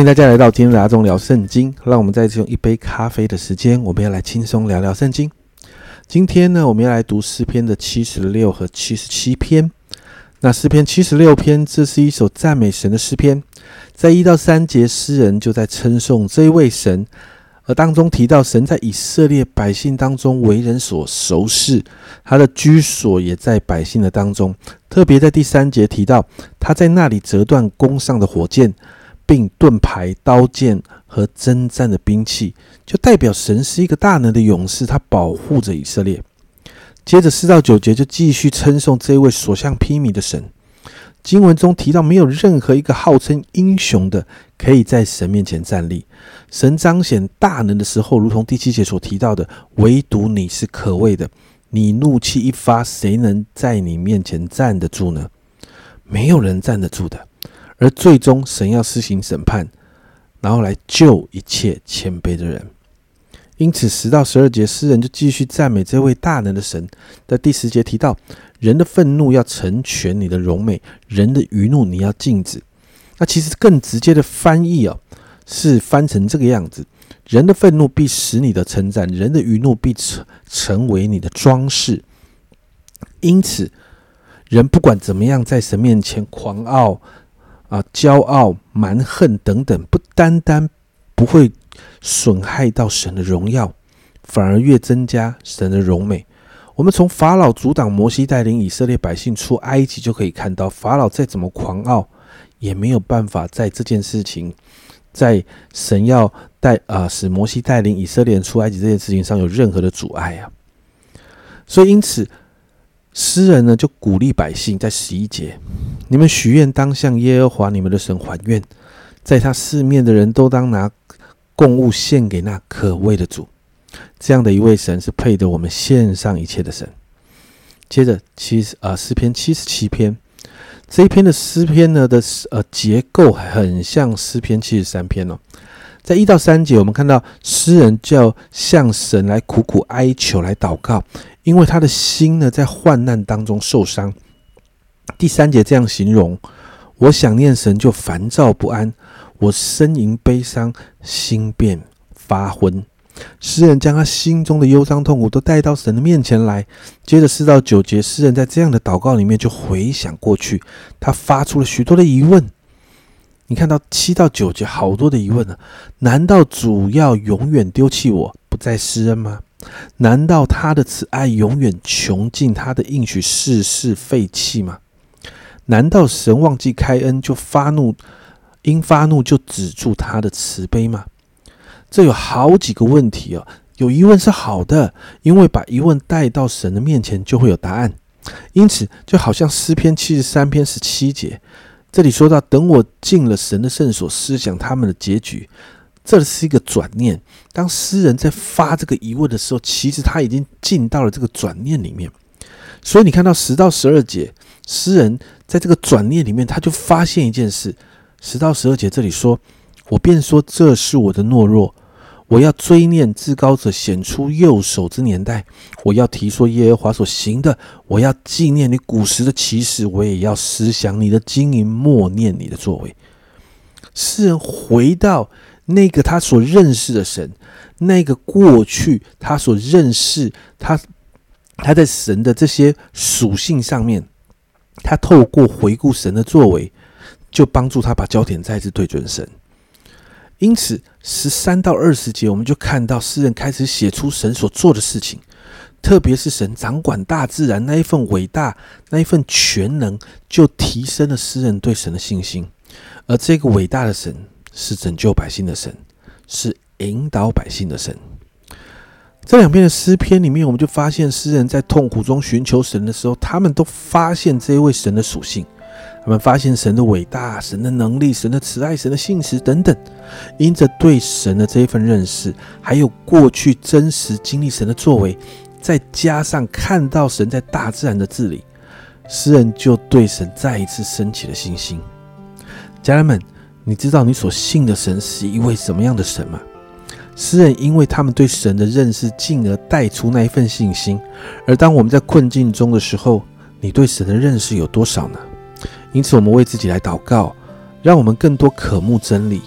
欢迎大家来到今天的阿忠聊圣经。让我们再次用一杯咖啡的时间，我们要来轻松聊聊圣经。今天呢，我们要来读诗篇的七十六和七十七篇。那诗篇七十六篇，这是一首赞美神的诗篇，在一到三节，诗人就在称颂这一位神，而当中提到神在以色列百姓当中为人所熟识，他的居所也在百姓的当中。特别在第三节提到，他在那里折断弓上的火箭，并盾牌、刀剑和征战的兵器，就代表神是一个大能的勇士，他保护着以色列。接着四到九节就继续称颂这位所向披靡的神。经文中提到，没有任何一个号称英雄的可以在神面前站立。神彰显大能的时候，如同第七节所提到的，唯独你是可畏的。你怒气一发，谁能在你面前站得住呢？没有人站得住的。而最终，神要施行审判，然后来救一切谦卑的人。因此，十到十二节，诗人就继续赞美这位大能的神。在第十节提到，人的愤怒要成全你的荣美，人的愚怒你要禁止。那其实更直接的翻译哦，是翻成这个样子：人的愤怒必使你的称赞，人的愚怒必成成为你的装饰。因此，人不管怎么样，在神面前狂傲啊、骄傲、蛮横等等，不单单不会。损害到神的荣耀，反而越增加神的荣美。我们从法老阻挡摩西带领以色列百姓出埃及就可以看到，法老再怎么狂傲，也没有办法在这件事情，在神要带啊使摩西带领以色列人出埃及这件事情上有任何的阻碍啊。所以因此，诗人呢就鼓励百姓在十一节：你们许愿当向耶和华你们的神还愿，在他四面的人都当拿。供物献给那可畏的主，这样的一位神是配得我们献上一切的神。接着七十啊诗篇七十七篇这一篇的诗篇呢的呃结构很像诗篇七十三篇哦，在一到三节我们看到诗人叫向神来苦苦哀求来祷告，因为他的心呢在患难当中受伤。第三节这样形容：我想念神就烦躁不安。我呻吟悲伤，心变发昏。诗人将他心中的忧伤痛苦都带到神的面前来。接着四到九节，诗人在这样的祷告里面就回想过去，他发出了许多的疑问。你看到七到九节，好多的疑问呢？难道主要永远丢弃我，不再施恩吗？难道他的慈爱永远穷尽，他的应许世事废弃吗？难道神忘记开恩就发怒？因发怒就止住他的慈悲吗？这有好几个问题哦。有疑问是好的，因为把疑问带到神的面前就会有答案。因此，就好像诗篇七十三篇十七节，这里说到：“等我进了神的圣所，思想他们的结局。”这是一个转念。当诗人在发这个疑问的时候，其实他已经进到了这个转念里面。所以你看到十到十二节，诗人在这个转念里面，他就发现一件事。十到十二节这里说：“我便说这是我的懦弱，我要追念至高者显出右手之年代，我要提说耶和华所行的，我要纪念你古时的奇事，我也要思想你的经营，默念你的作为。”诗人回到那个他所认识的神，那个过去他所认识他他在神的这些属性上面，他透过回顾神的作为。就帮助他把焦点再次对准神，因此十三到二十节，我们就看到诗人开始写出神所做的事情，特别是神掌管大自然那一份伟大、那一份全能，就提升了诗人对神的信心。而这个伟大的神是拯救百姓的神，是引导百姓的神。这两篇的诗篇里面，我们就发现诗人在痛苦中寻求神的时候，他们都发现这一位神的属性。他们发现神的伟大、神的能力、神的慈爱、神的信实等等，因着对神的这一份认识，还有过去真实经历神的作为，再加上看到神在大自然的治理，诗人就对神再一次升起了信心。家人们，你知道你所信的神是一位什么样的神吗？诗人因为他们对神的认识，进而带出那一份信心。而当我们在困境中的时候，你对神的认识有多少呢？因此，我们为自己来祷告，让我们更多渴慕真理，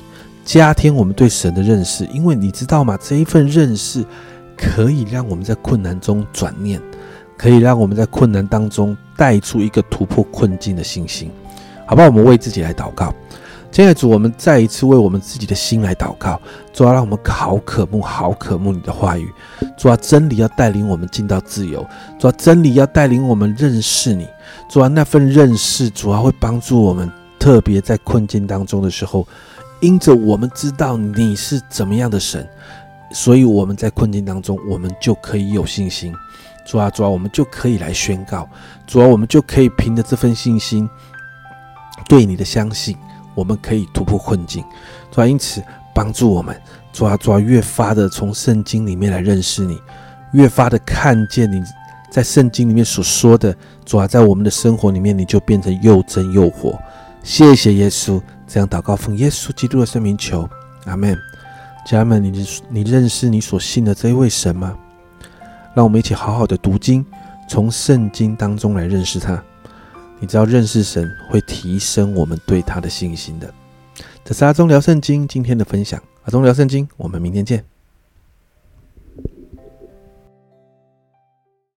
加添我们对神的认识。因为你知道吗？这一份认识可以让我们在困难中转念，可以让我们在困难当中带出一个突破困境的信心。好不好？我们为自己来祷告。亲爱的主，我们再一次为我们自己的心来祷告。主要，让我们好渴慕、好渴慕你的话语。主要，真理要带领我们进到自由。主要，真理要带领我们认识你。主要，那份认识，主要，会帮助我们，特别在困境当中的时候，因着我们知道你是怎么样的神，所以我们在困境当中，我们就可以有信心。主啊，主啊，我们就可以来宣告。主啊，我们就可以凭着这份信心，对你的相信。我们可以突破困境，主啊，因此帮助我们，主啊，主啊，越发的从圣经里面来认识你，越发的看见你在圣经里面所说的，主啊，在我们的生活里面，你就变成又真又活。谢谢耶稣，这样祷告奉耶稣基督的圣名求，阿门。家人们，你你认识你所信的这一位神吗？让我们一起好好的读经，从圣经当中来认识他。你知道认识神会提升我们对他的信心的。这是阿忠聊圣经今天的分享，阿忠聊圣经，我们明天见。